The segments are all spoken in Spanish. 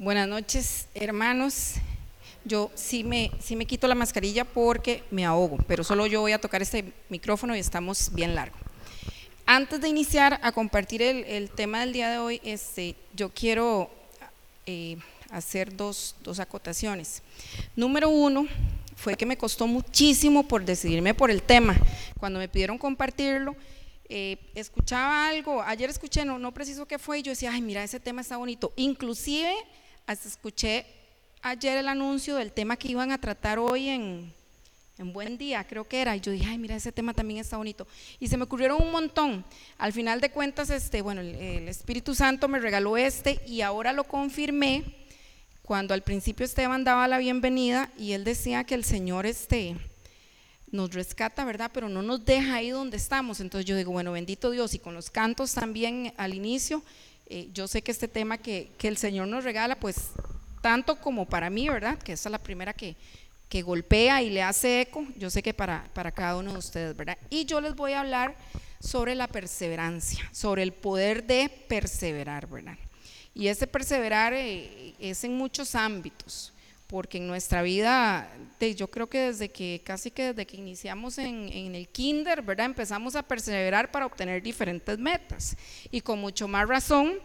Buenas noches, hermanos. Yo sí me, sí me quito la mascarilla porque me ahogo, pero solo yo voy a tocar este micrófono y estamos bien largo. Antes de iniciar a compartir el, tema del día de hoy, este, yo quiero eh, hacer dos, dos acotaciones. Número uno, fue que me costó muchísimo por decidirme por el tema. Cuando me pidieron compartirlo, eh, escuchaba algo, ayer escuché, no, no preciso qué fue, y yo decía, ay, mira, ese tema está bonito. Inclusive escuché ayer el anuncio del tema que iban a tratar hoy en, en Buen Día, creo que era, y yo dije, ay, mira, ese tema también está bonito. Y se me ocurrieron un montón. Al final de cuentas, este, bueno, el, el Espíritu Santo me regaló este y ahora lo confirmé cuando al principio Esteban daba la bienvenida y él decía que el Señor este, nos rescata, ¿verdad? Pero no nos deja ahí donde estamos. Entonces yo digo, bueno, bendito Dios, y con los cantos también al inicio, eh, yo sé que este tema que, el Señor nos regala, pues tanto como para mí, ¿verdad? Que esa es la primera que, que golpea y le hace eco, yo sé que para, para cada uno de ustedes, ¿verdad? Y yo les voy a hablar sobre la perseverancia, sobre el poder de perseverar, ¿verdad? Y ese perseverar eh, es en muchos ámbitos, porque en nuestra vida, yo creo que desde que, casi que desde que iniciamos en, el kinder, ¿verdad? Empezamos a perseverar para obtener diferentes metas. Y con mucho más razón,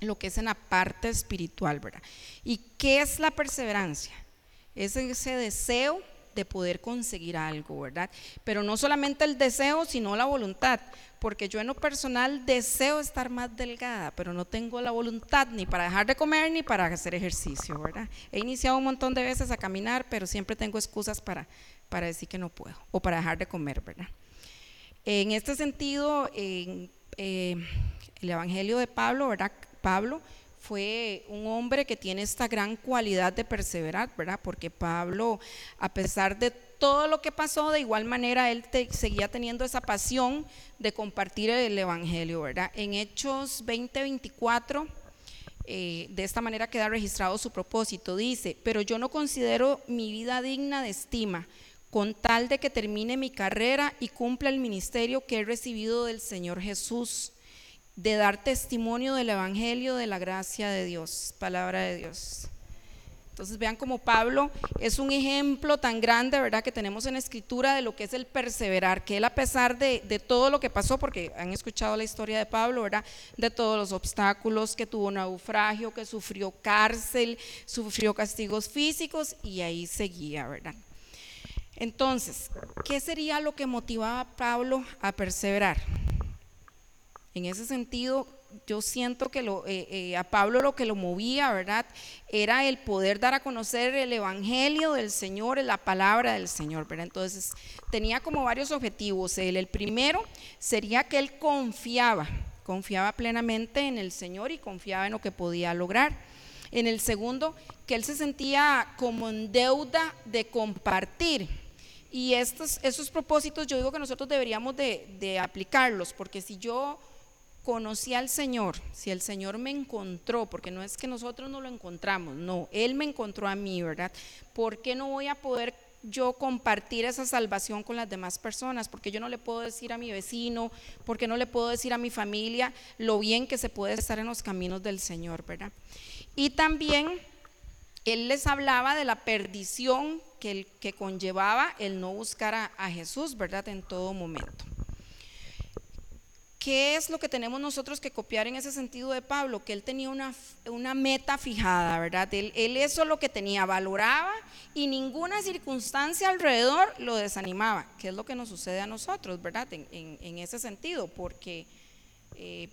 lo que es en la parte espiritual, ¿verdad? ¿Y qué es la perseverancia? Es ese deseo de poder conseguir algo, ¿verdad? Pero no solamente el deseo, sino la voluntad, porque yo en lo personal deseo estar más delgada, pero no tengo la voluntad ni para dejar de comer ni para hacer ejercicio, ¿verdad? He iniciado un montón de veces a caminar, pero siempre tengo excusas para, para decir que no puedo o para dejar de comer, ¿verdad? En este sentido, en eh, el Evangelio de Pablo, ¿verdad? Pablo fue un hombre que tiene esta gran cualidad de perseverar, ¿verdad? Porque Pablo, a pesar de todo lo que pasó, de igual manera él seguía teniendo esa pasión de compartir el Evangelio, ¿verdad? En Hechos 20, 24, eh, de esta manera queda registrado su propósito. Dice, pero yo no considero mi vida digna de estima, con tal de que termine mi carrera y cumpla el ministerio que he recibido del Señor Jesús de dar testimonio del Evangelio de la gracia de Dios, palabra de Dios. Entonces vean como Pablo es un ejemplo tan grande, ¿verdad? Que tenemos en escritura de lo que es el perseverar, que él a pesar de, de, todo lo que pasó, porque han escuchado la historia de Pablo, ¿verdad? De todos los obstáculos, que tuvo naufragio, que sufrió cárcel, sufrió castigos físicos y ahí seguía, ¿verdad? Entonces, ¿qué sería lo que motivaba a Pablo a perseverar? En ese sentido, yo siento que eh, eh, a Pablo lo que lo movía, ¿verdad? Era el poder dar a conocer el Evangelio del Señor, la palabra del Señor, ¿verdad? Entonces, tenía como varios objetivos. El primero sería que él confiaba, confiaba plenamente en el Señor y confiaba en lo que podía lograr. En el segundo, que él se sentía como en deuda de compartir. Y estos, esos propósitos yo digo que nosotros deberíamos de, de aplicarlos, porque si yo conocí al Señor, si el Señor me encontró, porque no es que nosotros no lo encontramos, no, Él me encontró a mí, ¿verdad? ¿Por qué no voy a poder yo compartir esa salvación con las demás personas? Porque yo no le puedo decir a mi vecino, porque no le puedo decir a mi familia lo bien que se puede estar en los caminos del Señor, ¿verdad? Y también Él les hablaba de la perdición que, que conllevaba el no buscar a, a Jesús, ¿verdad? En todo momento. ¿Qué es lo que tenemos nosotros que copiar en ese sentido de Pablo? Que él tenía una, una meta fijada, ¿verdad? Él, eso lo que tenía, valoraba y ninguna circunstancia alrededor lo desanimaba, que es lo que nos sucede a nosotros, ¿verdad? En, en, ese sentido, porque eh,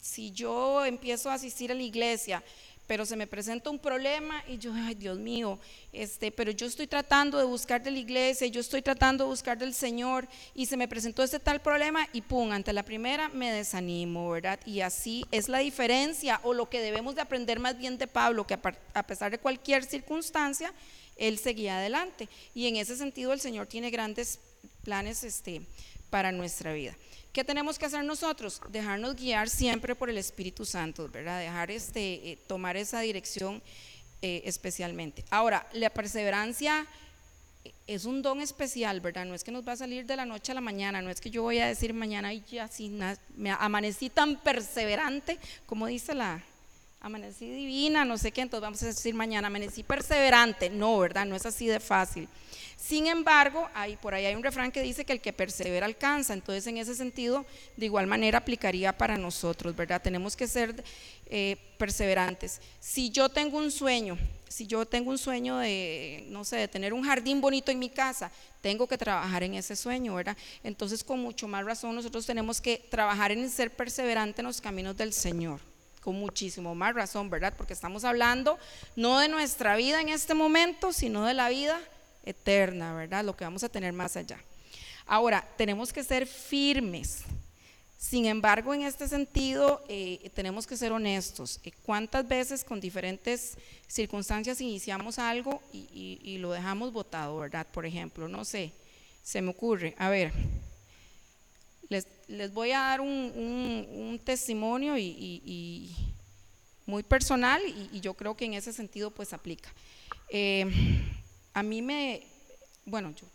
si yo empiezo a asistir a la iglesia, pero se me presenta un problema y yo, ay Dios mío, este, pero yo estoy tratando de buscar de la iglesia, yo estoy tratando de buscar del Señor y se me presentó este tal problema y pum, ante la primera me desanimo, ¿verdad? Y así es la diferencia o lo que debemos de aprender más bien de Pablo, que a pesar de cualquier circunstancia, él seguía adelante. Y en ese sentido el Señor tiene grandes planes este, para nuestra vida. ¿Qué tenemos que hacer nosotros? Dejarnos guiar siempre por el Espíritu Santo, ¿verdad? Dejar este, eh, tomar esa dirección eh, especialmente. Ahora, la perseverancia es un don especial, ¿verdad? No es que nos va a salir de la noche a la mañana, no es que yo voy a decir mañana y ya así me amanecí tan perseverante, como dice la, amanecí divina, no sé qué, entonces vamos a decir mañana, amanecí perseverante. No, ¿verdad? No es así de fácil. Sin embargo, hay, por ahí hay un refrán que dice que el que persevera alcanza, entonces en ese sentido, de igual manera aplicaría para nosotros, ¿verdad? Tenemos que ser eh, perseverantes. Si yo tengo un sueño, si yo tengo un sueño de, no sé, de tener un jardín bonito en mi casa, tengo que trabajar en ese sueño, ¿verdad? Entonces, con mucho más razón, nosotros tenemos que trabajar en ser perseverante en los caminos del Señor con muchísimo más razón, ¿verdad? Porque estamos hablando no de nuestra vida en este momento, sino de la vida eterna, ¿verdad? Lo que vamos a tener más allá. Ahora, tenemos que ser firmes. Sin embargo, en este sentido, eh, tenemos que ser honestos. Eh, ¿Cuántas veces con diferentes circunstancias iniciamos algo y, lo dejamos votado, verdad? Por ejemplo, no sé, se me ocurre, a ver, les, voy a dar un, testimonio y, muy personal y, yo creo que en ese sentido pues aplica. Eh, a mí me, bueno, yo,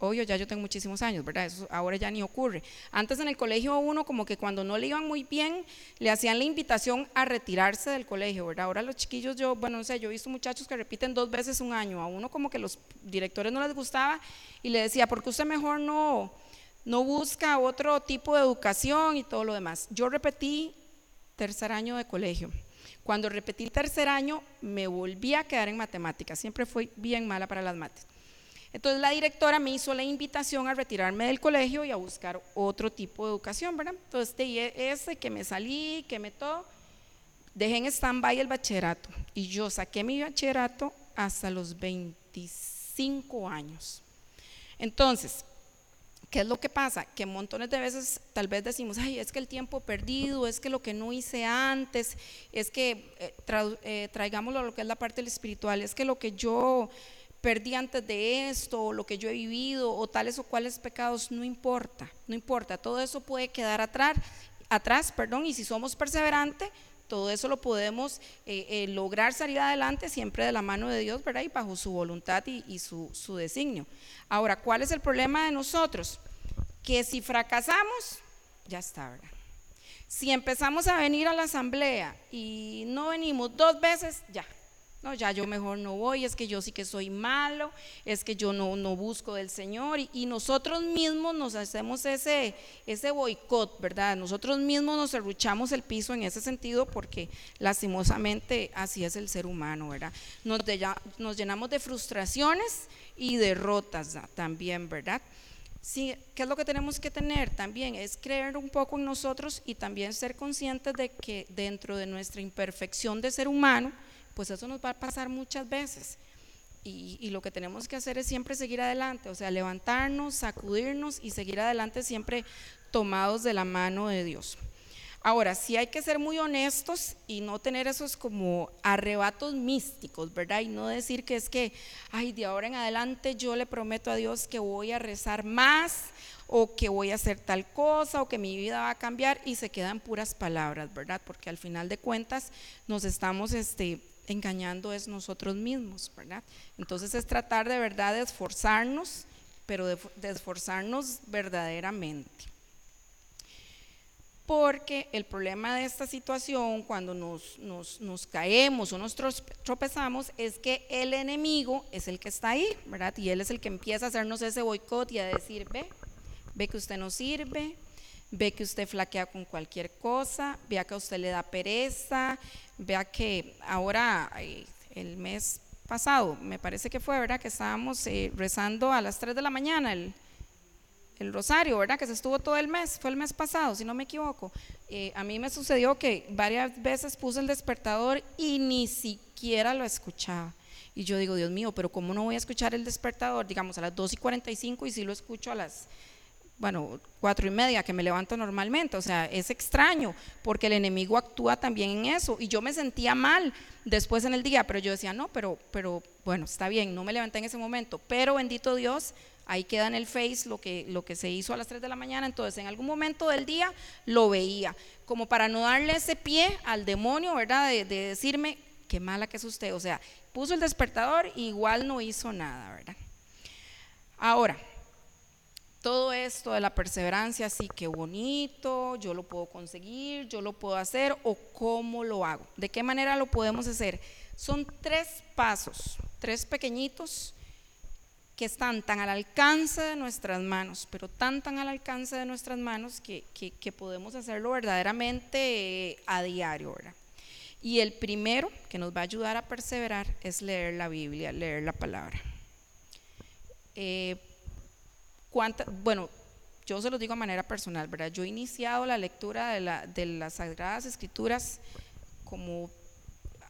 obvio, ya yo tengo muchísimos años, ¿verdad? Eso ahora ya ni ocurre. Antes en el colegio uno como que cuando no le iban muy bien, le hacían la invitación a retirarse del colegio, ¿verdad? Ahora los chiquillos, yo, bueno, no sé, yo he visto muchachos que repiten dos veces un año, a uno como que los directores no les gustaba y le decía, ¿por qué usted mejor no, no busca otro tipo de educación y todo lo demás? Yo repetí tercer año de colegio. Cuando repetí el tercer año, me volví a quedar en matemáticas. Siempre fui bien mala para las mates. Entonces la directora me hizo la invitación a retirarme del colegio y a buscar otro tipo de educación, ¿verdad? Entonces ese que me salí, que me todo, dejé en stand-by el bachillerato. Y yo saqué mi bachillerato hasta los 25 años. Entonces, ¿Qué es lo que pasa? Que montones de veces tal vez decimos, ay, es que el tiempo perdido, es que lo que no hice antes, es que eh, eh, traigámoslo a lo que es la parte espiritual, es que lo que yo perdí antes de esto, o lo que yo he vivido, o tales o cuales pecados, no importa, no importa, todo eso puede quedar atrás, atrás, perdón, y si somos perseverantes, todo eso lo podemos eh, lograr salir adelante siempre de la mano de Dios, ¿verdad? Y bajo su voluntad y, su, su, designio. Ahora, ¿cuál es el problema de nosotros? Que si fracasamos, ya está, ¿verdad? Si empezamos a venir a la asamblea y no venimos dos veces, ya, no, ya yo mejor no voy, es que yo sí que soy malo, es que yo no, no busco del Señor y, nosotros mismos nos hacemos ese, ese boicot, ¿verdad? Nosotros mismos nos arruchamos el piso en ese sentido porque lastimosamente así es el ser humano, ¿verdad? Nos, nos llenamos de frustraciones y derrotas también, ¿verdad? Sí, ¿qué es lo que tenemos que tener también? Es creer un poco en nosotros y también ser conscientes de que dentro de nuestra imperfección de ser humano, pues eso nos va a pasar muchas veces. Y, lo que tenemos que hacer es siempre seguir adelante, o sea, levantarnos, sacudirnos y seguir adelante siempre tomados de la mano de Dios. Ahora, sí hay que ser muy honestos y no tener esos como arrebatos místicos, ¿verdad? Y no decir que es que, ay, de ahora en adelante yo le prometo a Dios que voy a rezar más o que voy a hacer tal cosa o que mi vida va a cambiar y se quedan puras palabras, ¿verdad? Porque al final de cuentas nos estamos este, engañando es nosotros mismos, ¿verdad? Entonces es tratar de verdad de esforzarnos, pero de, esforzarnos verdaderamente. Porque el problema de esta situación, cuando nos, nos, caemos o nos tropezamos, es que el enemigo es el que está ahí, ¿verdad? Y él es el que empieza a hacernos ese boicot y a decir, ve, ve que usted no sirve, ve que usted flaquea con cualquier cosa, vea que a usted le da pereza, Vea que ahora, el mes pasado, me parece que fue, ¿verdad? Que estábamos eh, rezando a las 3 de la mañana el, rosario, ¿verdad? Que se estuvo todo el mes, fue el mes pasado, si no me equivoco. Eh, a mí me sucedió que varias veces puse el despertador y ni siquiera lo escuchaba. Y yo digo, Dios mío, pero ¿cómo no voy a escuchar el despertador, digamos, a las 2 y 45 y si lo escucho a las bueno, cuatro y media que me levanto normalmente. O sea, es extraño porque el enemigo actúa también en eso. Y yo me sentía mal después en el día, pero yo decía, no, pero, pero bueno, está bien, no me levanté en ese momento. Pero bendito Dios, ahí queda en el Face lo que, lo que se hizo a las 3 de la mañana. Entonces, en algún momento del día lo veía, como para no darle ese pie al demonio, ¿verdad? De, de decirme, qué mala que es usted. O sea, puso el despertador, igual no hizo nada, ¿verdad? Ahora, todo esto de la perseverancia, sí, qué bonito, yo lo puedo conseguir, yo lo puedo hacer o cómo lo hago. ¿De qué manera lo podemos hacer? Son tres pasos, tres pequeñitos que están tan al alcance de nuestras manos, pero tan, tan al alcance de nuestras manos que, que, podemos hacerlo verdaderamente a diario, ¿verdad? Y el primero que nos va a ayudar a perseverar es leer la Biblia, leer la palabra. Eh, bueno, yo se lo digo a manera personal, ¿verdad? Yo he iniciado la lectura de, la, de las Sagradas Escrituras como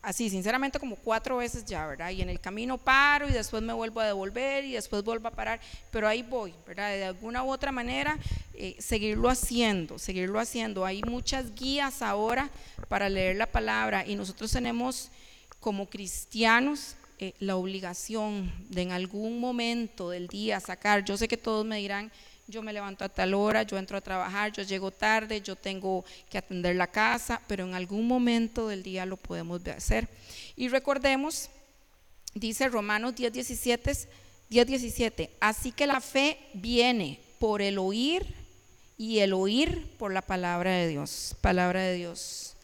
así, sinceramente, como cuatro veces ya, ¿verdad? Y en el camino paro y después me vuelvo a devolver y después vuelvo a parar, pero ahí voy, ¿verdad? De alguna u otra manera, eh, seguirlo haciendo, seguirlo haciendo. Hay muchas guías ahora para leer la palabra y nosotros tenemos como cristianos eh, la obligación de en algún momento del día sacar, yo sé que todos me dirán, yo me levanto a tal hora, yo entro a trabajar, yo llego tarde, yo tengo que atender la casa, pero en algún momento del día lo podemos hacer. Y recordemos, dice Romanos 10, 17, 10, 17, así que la fe viene por el oír y el oír por la palabra de Dios, palabra de Dios.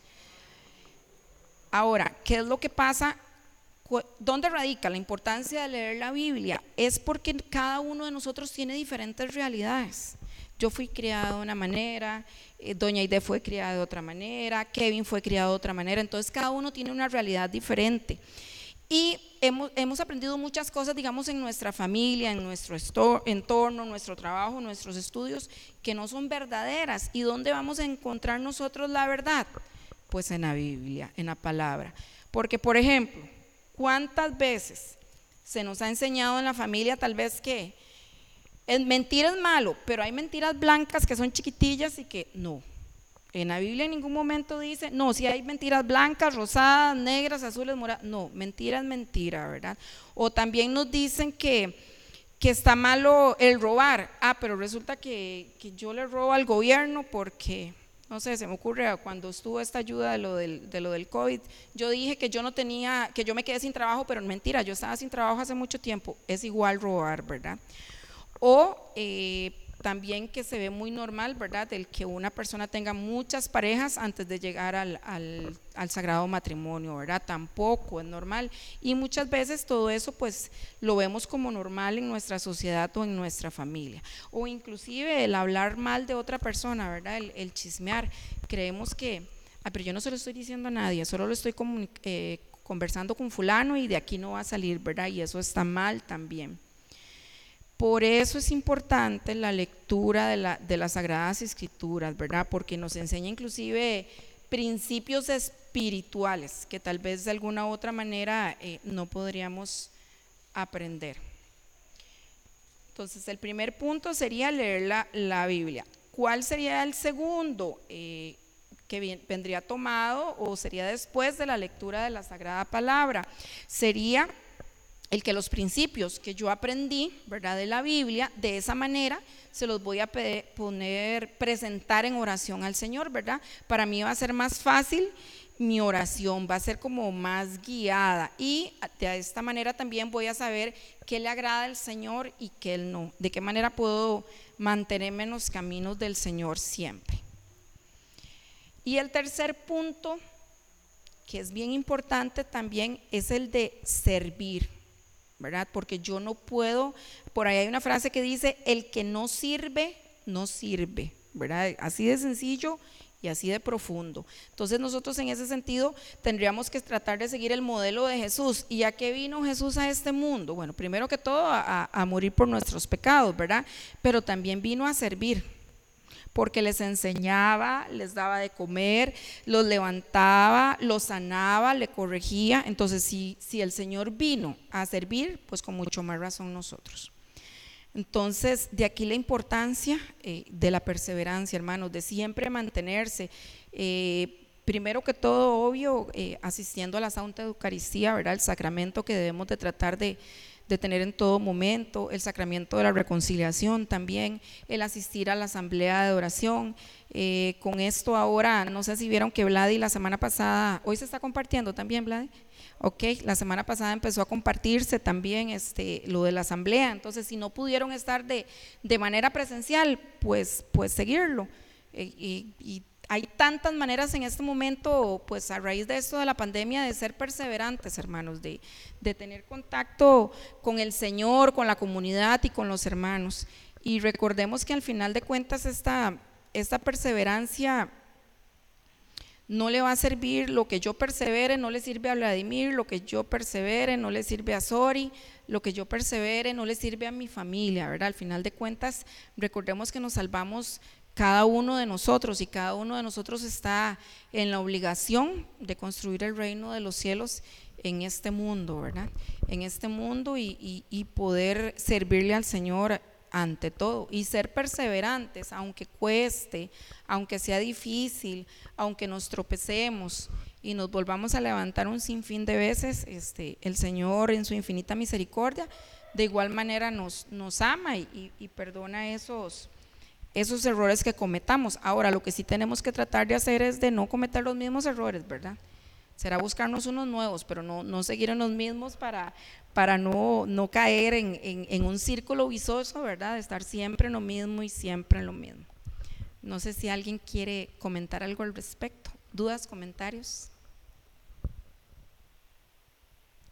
Ahora, ¿qué es lo que pasa ¿Dónde radica la importancia de leer la Biblia? Es porque cada uno de nosotros tiene diferentes realidades. Yo fui criada de una manera, eh, Doña Aide fue criada de otra manera, Kevin fue criado de otra manera, entonces cada uno tiene una realidad diferente. Y hemos, hemos aprendido muchas cosas, digamos, en nuestra familia, en nuestro entorno, nuestro trabajo, nuestros estudios, que no son verdaderas. ¿Y dónde vamos a encontrar nosotros la verdad? Pues en la Biblia, en la palabra. Porque, por ejemplo, ¿Cuántas veces se nos ha enseñado en la familia tal vez que en mentira es malo, pero hay mentiras blancas que son chiquitillas y que no? En la Biblia en ningún momento dice, no, si hay mentiras blancas, rosadas, negras, azules, moradas, no, mentira es mentira, ¿verdad? O también nos dicen que, que está malo el robar, ah, pero resulta que, que yo le robo al gobierno porque no sé, se me ocurre cuando estuvo esta ayuda de lo del, de lo del COVID, yo dije que yo no tenía, que yo me quedé sin trabajo, pero mentira, yo estaba sin trabajo hace mucho tiempo, es igual robar, ¿verdad? O eh, también que se ve muy normal, ¿verdad? El que una persona tenga muchas parejas antes de llegar al, al, sagrado matrimonio, ¿verdad? Tampoco es normal. Y muchas veces todo eso pues lo vemos como normal en nuestra sociedad o en nuestra familia. O inclusive el hablar mal de otra persona, ¿verdad? El, chismear. Creemos que, ah, pero yo no se lo estoy diciendo a nadie, solo lo estoy eh, conversando con fulano y de aquí no va a salir, ¿verdad? Y eso está mal también. Por eso es importante la lectura de, la, de las Sagradas Escrituras, ¿verdad? Porque nos enseña inclusive principios espirituales que tal vez de alguna u otra manera eh, no podríamos aprender. Entonces, el primer punto sería leer la, Biblia. ¿Cuál sería el segundo eh, que vendría tomado o sería después de la lectura de la Sagrada Palabra? Sería el que los principios que yo aprendí, ¿verdad? De la Biblia, de esa manera se los voy a poner, presentar en oración al Señor, ¿verdad? Para mí va a ser más fácil mi oración, va a ser como más guiada y de esta manera también voy a saber qué le agrada al Señor y qué él no, de qué manera puedo mantenerme en los caminos del Señor siempre. Y el tercer punto, que es bien importante también, es el de servir. ¿Verdad? Porque yo no puedo, por ahí hay una frase que dice, el que no sirve, no sirve, ¿verdad? Así de sencillo y así de profundo. Entonces nosotros en ese sentido tendríamos que tratar de seguir el modelo de Jesús. ¿Y a qué vino Jesús a este mundo? Bueno, primero que todo a, a morir por nuestros pecados, ¿verdad? Pero también vino a servir porque les enseñaba, les daba de comer, los levantaba, los sanaba, le corregía. Entonces, si, si el Señor vino a servir, pues con mucho más razón nosotros. Entonces, de aquí la importancia eh, de la perseverancia, hermanos, de siempre mantenerse. Eh, primero que todo, obvio, eh, asistiendo a la Santa Eucaristía, ¿verdad? El sacramento que debemos de tratar de, de tener en todo momento, el sacramento de la reconciliación también, el asistir a la asamblea de oración. Eh, con esto ahora, no sé si vieron que Vladi la semana pasada, hoy se está compartiendo también, Vladi. Ok, la semana pasada empezó a compartirse también este, lo de la asamblea, entonces si no pudieron estar de, de manera presencial, pues, pues seguirlo. Eh, y, hay tantas maneras en este momento, pues a raíz de esto de la pandemia, de ser perseverantes, hermanos, de, tener contacto con el Señor, con la comunidad y con los hermanos. Y recordemos que al final de cuentas esta, esta perseverancia no le va a servir lo que yo persevere, no le sirve a Vladimir, lo que yo persevere, no le sirve a Sori, lo que yo persevere, no le sirve a mi familia, ¿verdad? Al final de cuentas, recordemos que nos salvamos cada uno de nosotros y cada uno de nosotros está en la obligación de construir el reino de los cielos en este mundo, ¿verdad? En este mundo y, poder servirle al Señor ante todo y ser perseverantes, aunque cueste, aunque sea difícil, aunque nos tropecemos y nos volvamos a levantar un sinfín de veces, este, el Señor en su infinita misericordia de igual manera nos, ama y, y perdona esos esos errores que cometamos. Ahora, lo que sí tenemos que tratar de hacer es de no cometer los mismos errores, ¿verdad? Será buscarnos unos nuevos, pero no, no seguir en los mismos para, para no, no caer en, en, un círculo visoso, ¿verdad? De estar siempre en lo mismo y siempre en lo mismo. No sé si alguien quiere comentar algo al respecto. ¿Dudas, comentarios?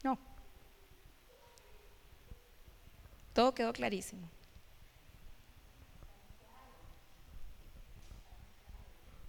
No. Todo quedó clarísimo.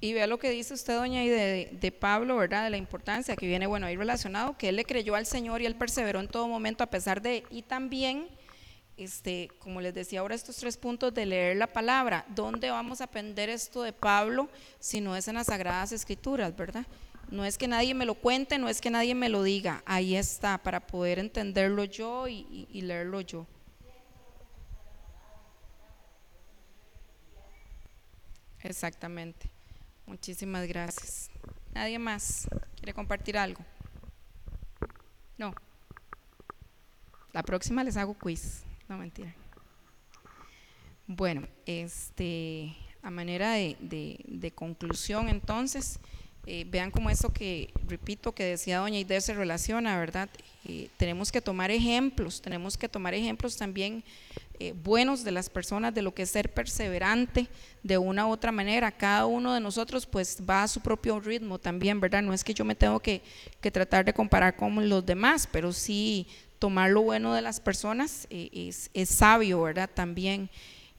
Y vea lo que dice usted, doña, y de, Pablo, ¿verdad? De la importancia que viene, bueno, ahí relacionado, que él le creyó al Señor y él perseveró en todo momento a pesar de, y también, este, como les decía ahora, estos tres puntos de leer la palabra. ¿Dónde vamos a aprender esto de Pablo si no es en las Sagradas Escrituras, verdad? No es que nadie me lo cuente, no es que nadie me lo diga, ahí está, para poder entenderlo yo y leerlo yo. Exactamente. Muchísimas gracias. ¿Nadie más quiere compartir algo? No. La próxima les hago quiz. No, mentira. Bueno, este, a manera de, conclusión, entonces, eh, vean cómo eso que, repito, que decía doña Idea se relaciona, ¿verdad? Tenemos que tomar ejemplos, tenemos que tomar ejemplos también eh, buenos de las personas, de lo que es ser perseverante de una u otra manera. Cada uno de nosotros pues va a su propio ritmo también, ¿verdad? No es que yo me tengo que, tratar de comparar con los demás, pero sí tomar lo bueno de las personas eh, es, sabio, ¿verdad? También.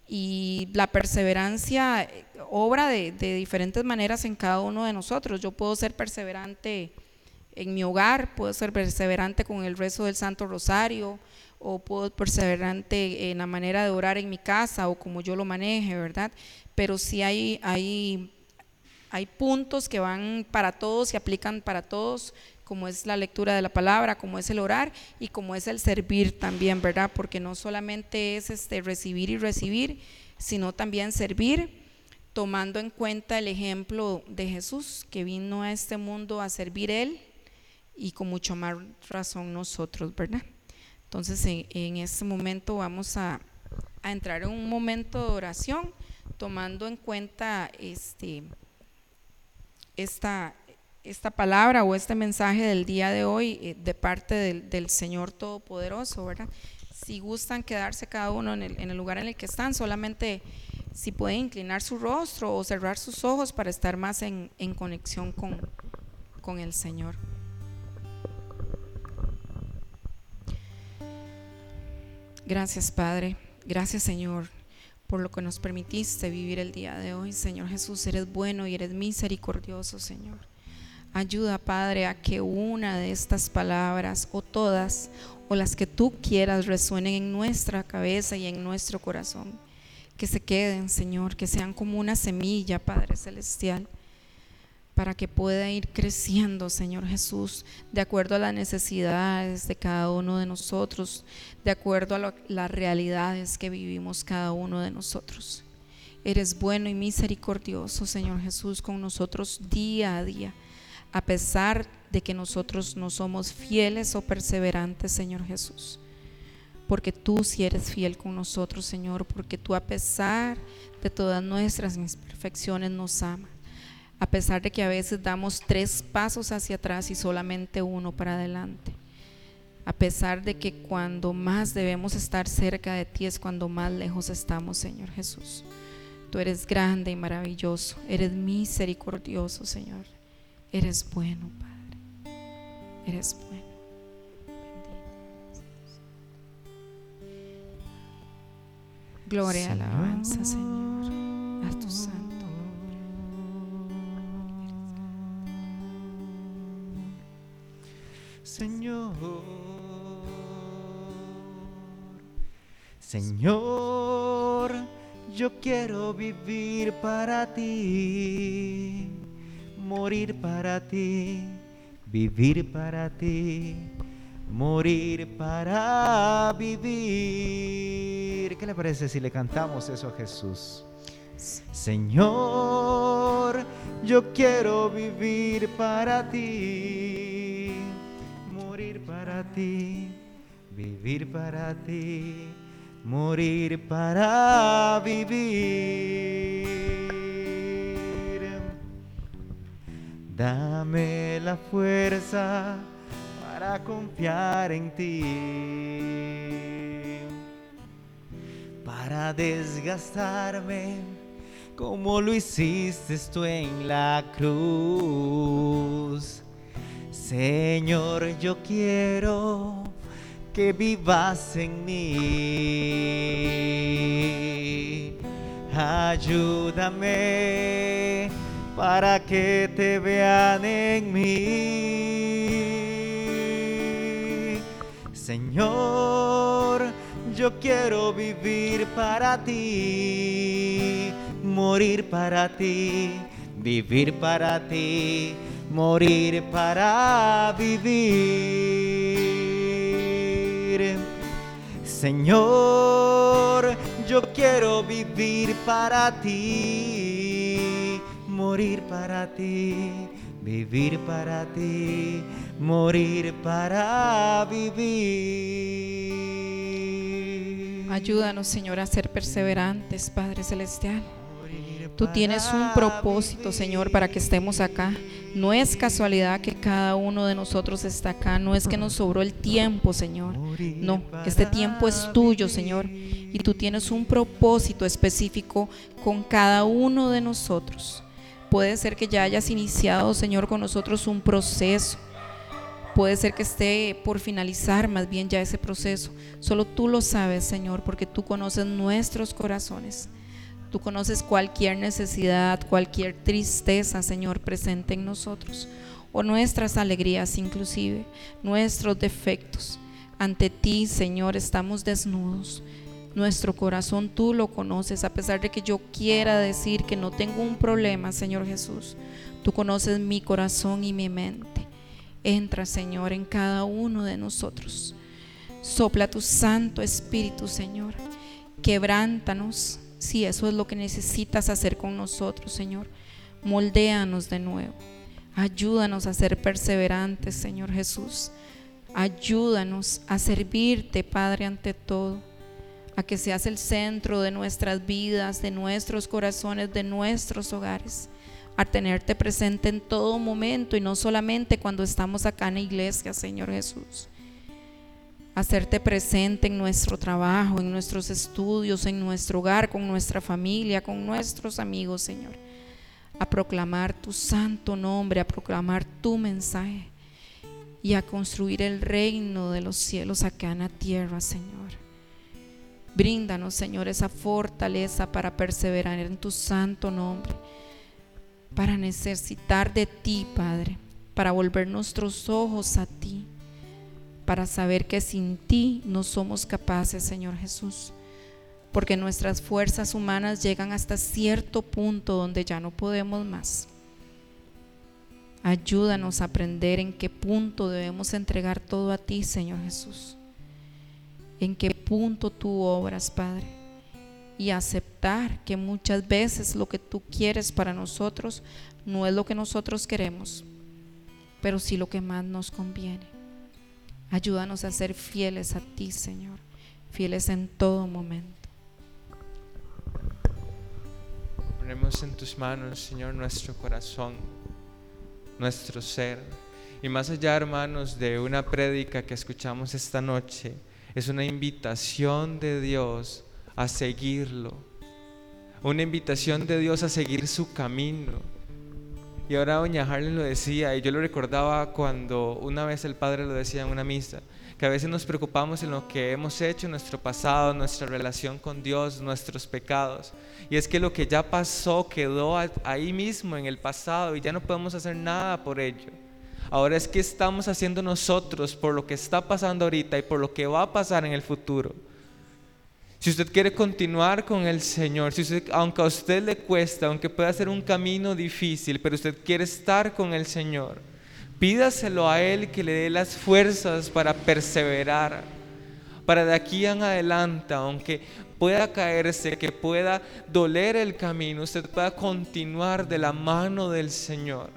Y la perseverancia eh, obra de, de diferentes maneras en cada uno de nosotros. Yo puedo ser perseverante en mi hogar, puedo ser perseverante con el rezo del Santo Rosario, o puedo perseverante en la manera de orar en mi casa o como yo lo maneje, ¿verdad? Pero sí hay, hay, hay puntos que van para todos y aplican para todos, como es la lectura de la palabra, como es el orar y como es el servir también, ¿verdad? Porque no solamente es este recibir y recibir, sino también servir tomando en cuenta el ejemplo de Jesús, que vino a este mundo a servir Él y con mucho más razón nosotros, ¿verdad? Entonces, en, este momento vamos a, entrar en un momento de oración, tomando en cuenta este, esta, esta palabra o este mensaje del día de hoy eh, de parte del, Señor Todopoderoso, ¿verdad? Si gustan quedarse cada uno en el, lugar en el que están, solamente si pueden inclinar su rostro o cerrar sus ojos para estar más en, conexión con, con el Señor. Gracias, Padre. Gracias, Señor, por lo que nos permitiste vivir el día de hoy. Señor Jesús, eres bueno y eres misericordioso, Señor. Ayuda, Padre, a que una de estas palabras o todas o las que tú quieras resuenen en nuestra cabeza y en nuestro corazón. Que se queden, Señor, que sean como una semilla, Padre Celestial, para que pueda ir creciendo, Señor Jesús, de acuerdo a las necesidades de cada uno de nosotros, de acuerdo a las realidades que vivimos cada uno de nosotros. Eres bueno y misericordioso, Señor Jesús, con nosotros día a día, a pesar de que nosotros no somos fieles o perseverantes, Señor Jesús. Porque tú sí eres fiel con nosotros, Señor, porque tú a pesar de todas nuestras imperfecciones nos amas. A pesar de que a veces damos tres pasos hacia atrás y solamente uno para adelante. A pesar de que cuando más debemos estar cerca de ti es cuando más lejos estamos, Señor Jesús. Tú eres grande y maravilloso, eres misericordioso, Señor. Eres bueno, Padre. Eres bueno. Gloria alabanza, Señor, a tu santo Señor, Señor yo quiero vivir para ti, morir para ti, vivir para ti, morir para vivir. ¿Qué le parece si le cantamos eso a Jesús? Señor, yo quiero vivir para ti, ti, vivir para ti morir para vivir. Dame la fuerza para confiar en ti, para desgastarme como lo hiciste tú en la cruz. Señor, yo quiero que vivas en mí. Ayúdame para que te vean en mí. Señor, yo quiero vivir para ti, morir para ti, vivir para ti, morir para vivir. Señor, yo quiero vivir para ti, morir para ti, vivir para ti, morir para vivir. Ayúdanos, Señor, a ser perseverantes, Padre Celestial. Tú tienes un propósito, Señor, para que estemos acá. No es casualidad que cada uno de nosotros está acá. No es que nos sobró el tiempo, Señor. No, este tiempo es tuyo, Señor. Y tú tienes un propósito específico con cada uno de nosotros. Puede ser que ya hayas iniciado, Señor, con nosotros un proceso. Puede ser que esté por finalizar más bien ya ese proceso. Solo tú lo sabes, Señor, porque tú conoces nuestros corazones. Tú conoces cualquier necesidad, cualquier tristeza, Señor, presente en nosotros, o nuestras alegrías inclusive, nuestros defectos. Ante ti, Señor, estamos desnudos. Nuestro corazón tú lo conoces, a pesar de que yo quiera decir que no tengo un problema, Señor Jesús. Tú conoces mi corazón y mi mente. Entra, Señor, en cada uno de nosotros. Sopla tu Santo Espíritu, Señor. Quebrántanos, si eso es lo que necesitas hacer con nosotros, Señor, moldéanos de nuevo. Ayúdanos a ser perseverantes, Señor Jesús. Ayúdanos a servirte, Padre, ante todo. A que seas el centro de nuestras vidas, de nuestros corazones, de nuestros hogares. A tenerte presente en todo momento y no solamente cuando estamos acá en la iglesia, Señor Jesús hacerte presente en nuestro trabajo, en nuestros estudios, en nuestro hogar, con nuestra familia, con nuestros amigos, Señor. A proclamar tu santo nombre, a proclamar tu mensaje y a construir el reino de los cielos acá en la tierra, Señor. Bríndanos, Señor, esa fortaleza para perseverar en tu santo nombre, para necesitar de ti, Padre, para volver nuestros ojos a ti, para saber que sin ti no somos capaces, Señor Jesús, porque nuestras fuerzas humanas llegan hasta cierto punto donde ya no podemos más. Ayúdanos a aprender en qué punto debemos entregar todo a ti, Señor Jesús. En qué punto tú obras, Padre. Y aceptar que muchas veces lo que tú quieres para nosotros no es lo que nosotros queremos, pero sí lo que más nos conviene. Ayúdanos a ser fieles a ti, Señor, fieles en todo momento. Ponemos en tus manos, Señor, nuestro corazón, nuestro ser. Y más allá, hermanos, de una prédica que escuchamos esta noche, es una invitación de Dios a seguirlo. Una invitación de Dios a seguir su camino y ahora doña Harlan lo decía, y yo lo recordaba cuando una vez el padre lo decía en una misa, que a veces nos preocupamos en lo que hemos hecho, nuestro pasado, nuestra relación con Dios, nuestros pecados. Y es que lo que ya pasó quedó ahí mismo en el pasado y ya no podemos hacer nada por ello. Ahora es que estamos haciendo nosotros por lo que está pasando ahorita y por lo que va a pasar en el futuro. Si usted quiere continuar con el Señor, si usted, aunque a usted le cuesta, aunque pueda ser un camino difícil, pero usted quiere estar con el Señor, pídaselo a Él que le dé las fuerzas para perseverar, para de aquí en adelante, aunque pueda caerse, que pueda doler el camino, usted pueda continuar de la mano del Señor.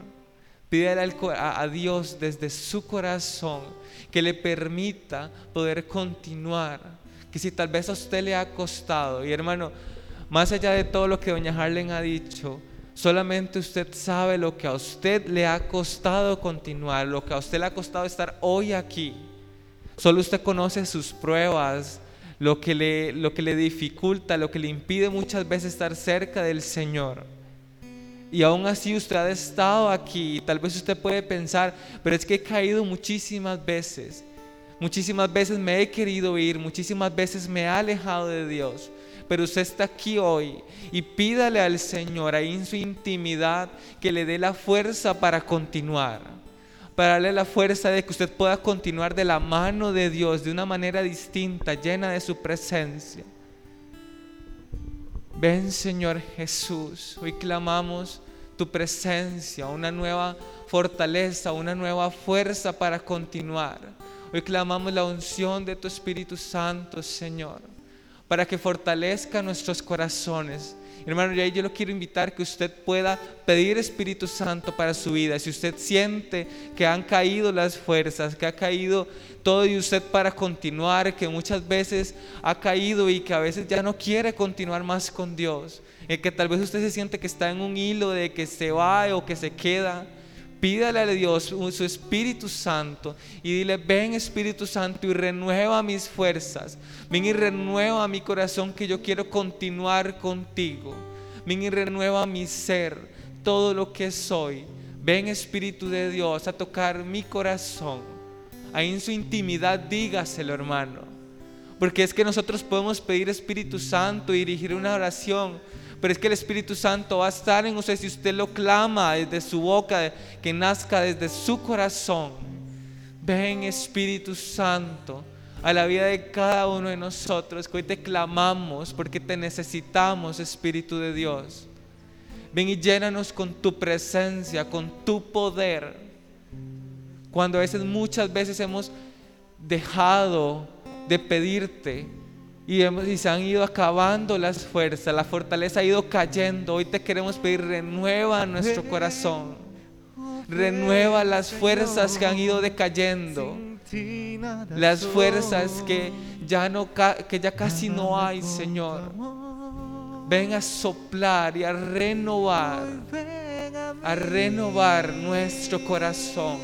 Pídele a Dios desde su corazón que le permita poder continuar que si tal vez a usted le ha costado, y hermano, más allá de todo lo que doña Harlen ha dicho, solamente usted sabe lo que a usted le ha costado continuar, lo que a usted le ha costado estar hoy aquí. Solo usted conoce sus pruebas, lo que le, lo que le dificulta, lo que le impide muchas veces estar cerca del Señor. Y aún así usted ha estado aquí y tal vez usted puede pensar, pero es que he caído muchísimas veces. Muchísimas veces me he querido ir, muchísimas veces me he alejado de Dios. Pero usted está aquí hoy y pídale al Señor ahí en su intimidad que le dé la fuerza para continuar. Para darle la fuerza de que usted pueda continuar de la mano de Dios de una manera distinta, llena de su presencia. Ven Señor Jesús, hoy clamamos tu presencia, una nueva fortaleza, una nueva fuerza para continuar Hoy clamamos la unción de tu Espíritu Santo, Señor, para que fortalezca nuestros corazones. Hermano, y yo lo quiero invitar que usted pueda pedir Espíritu Santo para su vida. Si usted siente que han caído las fuerzas, que ha caído todo y usted para continuar, que muchas veces ha caído y que a veces ya no quiere continuar más con Dios, y que tal vez usted se siente que está en un hilo de que se va o que se queda. Pídale a Dios su Espíritu Santo y dile, ven Espíritu Santo y renueva mis fuerzas. Ven y renueva mi corazón que yo quiero continuar contigo. Ven y renueva mi ser, todo lo que soy. Ven Espíritu de Dios a tocar mi corazón. Ahí en su intimidad dígaselo hermano. Porque es que nosotros podemos pedir Espíritu Santo y dirigir una oración pero es que el Espíritu Santo va a estar en usted si usted lo clama desde su boca, que nazca desde su corazón. Ven Espíritu Santo a la vida de cada uno de nosotros, que hoy te clamamos porque te necesitamos, Espíritu de Dios. Ven y llénanos con tu presencia, con tu poder. Cuando a veces, muchas veces hemos dejado de pedirte, y, se han ido acabando las fuerzas, la fortaleza ha ido cayendo. Hoy te queremos pedir, renueva nuestro corazón, renueva las fuerzas que han ido decayendo, las fuerzas que ya, no, que ya casi no hay, Señor. Ven a soplar y a renovar, a renovar nuestro corazón.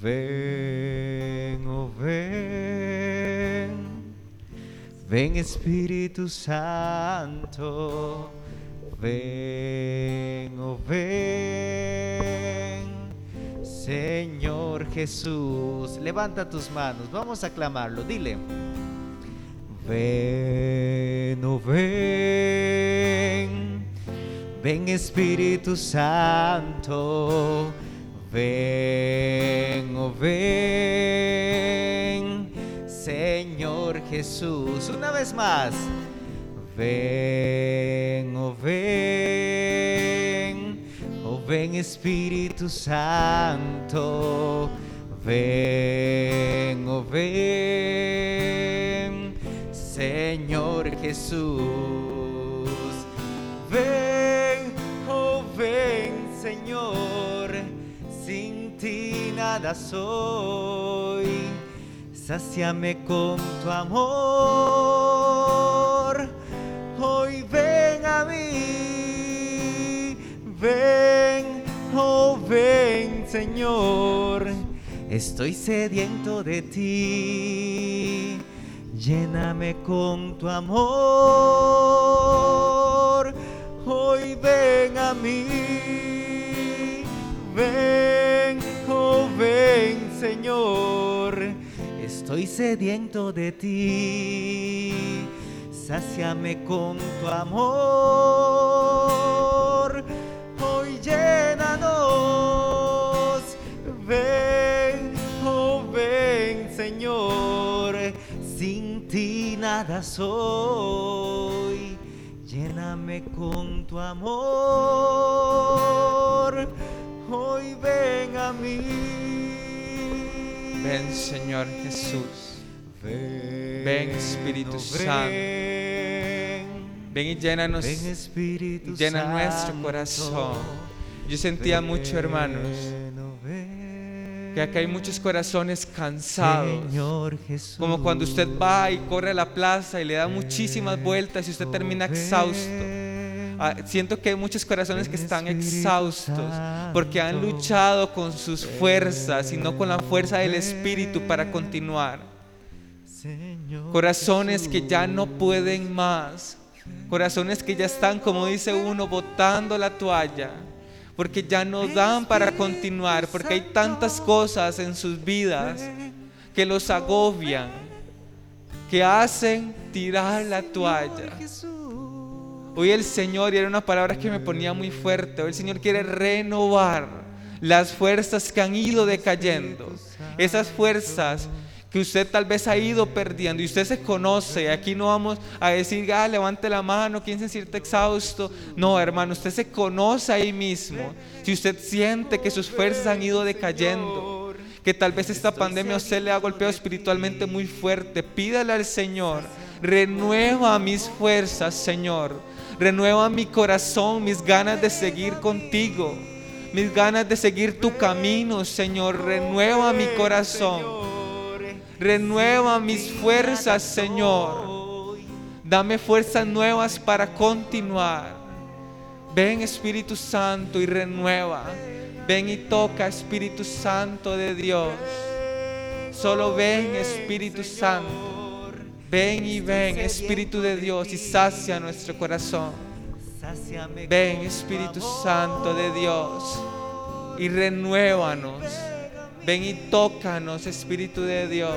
Ven, oh ven. Ven Espíritu Santo, ven, oh ven, Señor Jesús. Levanta tus manos, vamos a clamarlo, dile. Ven, oh ven, ven Espíritu Santo, ven, oh ven, Jesús. Una vez más, ven, oh ven, oh ven Espíritu Santo, ven, oh ven, Señor Jesús. Ven, oh ven, Señor, sin ti nada soy. Sáciame con tu amor. Hoy ven a mí. Ven, oh ven, Señor. Estoy sediento de ti. Lléname con tu amor. Hoy ven a mí. Ven, oh ven, Señor. Estoy sediento de ti. Sáciame con tu amor. Hoy llénanos. Ven, oh ven, Señor. Sin ti nada soy. Lléname con tu amor. Hoy ven a mí. Ven Señor Jesús. Ven, Espíritu Santo. ven. Y llénanos. Llena nuestro corazón. Yo sentía mucho, hermanos, que acá hay muchos corazones cansados. Como cuando usted va y corre a la plaza y le da muchísimas vueltas y usted termina exhausto. Ah, siento que hay muchos corazones que están exhaustos porque han luchado con sus fuerzas y no con la fuerza del Espíritu para continuar. Corazones que ya no pueden más. Corazones que ya están, como dice uno, botando la toalla. Porque ya no dan para continuar. Porque hay tantas cosas en sus vidas que los agobian. Que hacen tirar la toalla. Hoy el Señor, y era una palabra que me ponía muy fuerte, hoy el Señor quiere renovar las fuerzas que han ido decayendo. Esas fuerzas que usted tal vez ha ido perdiendo y usted se conoce. Aquí no vamos a decir, ah, levante la mano, ¿quién se siente exhausto? No, hermano, usted se conoce ahí mismo. Si usted siente que sus fuerzas han ido decayendo, que tal vez esta pandemia a usted le ha golpeado espiritualmente muy fuerte, pídale al Señor, renueva mis fuerzas, Señor. Renueva mi corazón, mis ganas de seguir contigo, mis ganas de seguir tu camino, Señor. Renueva mi corazón. Renueva mis fuerzas, Señor. Dame fuerzas nuevas para continuar. Ven Espíritu Santo y renueva. Ven y toca Espíritu Santo de Dios. Solo ven Espíritu Santo. Ven y ven Espíritu de Dios y sacia nuestro corazón. Ven Espíritu. Santo de Dios y renuévanos. Ven y tócanos Espíritu de Dios.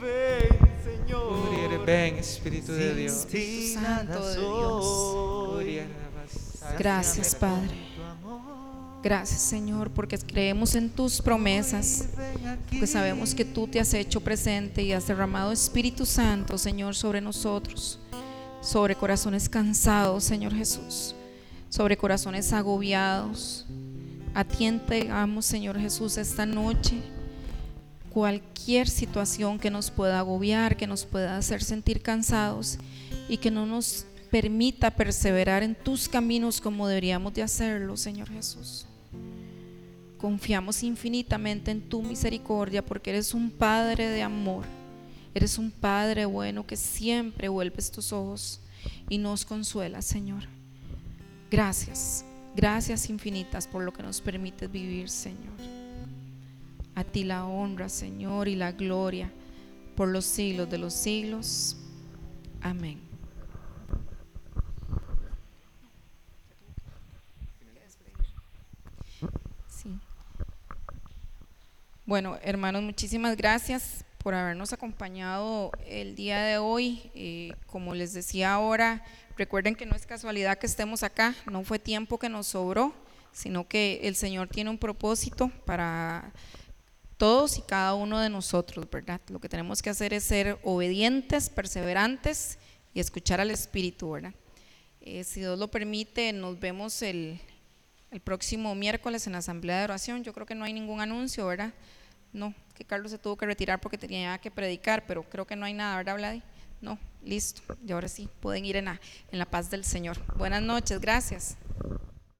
Ven, Señor. Ven Espíritu de Dios. Santo de Dios. Gracias, Padre. Gracias, Señor, porque creemos en tus promesas, porque sabemos que tú te has hecho presente y has derramado Espíritu Santo, Señor, sobre nosotros, sobre corazones cansados, Señor Jesús, sobre corazones agobiados. A ti Señor Jesús, esta noche cualquier situación que nos pueda agobiar, que nos pueda hacer sentir cansados y que no nos permita perseverar en tus caminos como deberíamos de hacerlo, Señor Jesús. Confiamos infinitamente en tu misericordia porque eres un Padre de amor. Eres un Padre bueno que siempre vuelves tus ojos y nos consuela, Señor. Gracias, gracias infinitas por lo que nos permites vivir, Señor. A ti la honra, Señor, y la gloria por los siglos de los siglos. Amén. Sí. Bueno, hermanos, muchísimas gracias por habernos acompañado el día de hoy. Eh, como les decía ahora, Recuerden que no es casualidad que estemos acá, no fue tiempo que nos sobró, sino que el Señor tiene un propósito para todos y cada uno de nosotros, ¿verdad? Lo que tenemos que hacer es ser obedientes, perseverantes y escuchar al Espíritu, ¿verdad? Eh, si Dios lo permite, nos vemos el, el próximo miércoles en la asamblea de oración. Yo creo que no hay ningún anuncio, ¿verdad? No, que Carlos se tuvo que retirar porque tenía que predicar, pero creo que no hay nada, ¿verdad, Vladi? No, listo. Y ahora sí, pueden ir en la, en la paz del Señor. Buenas noches, gracias.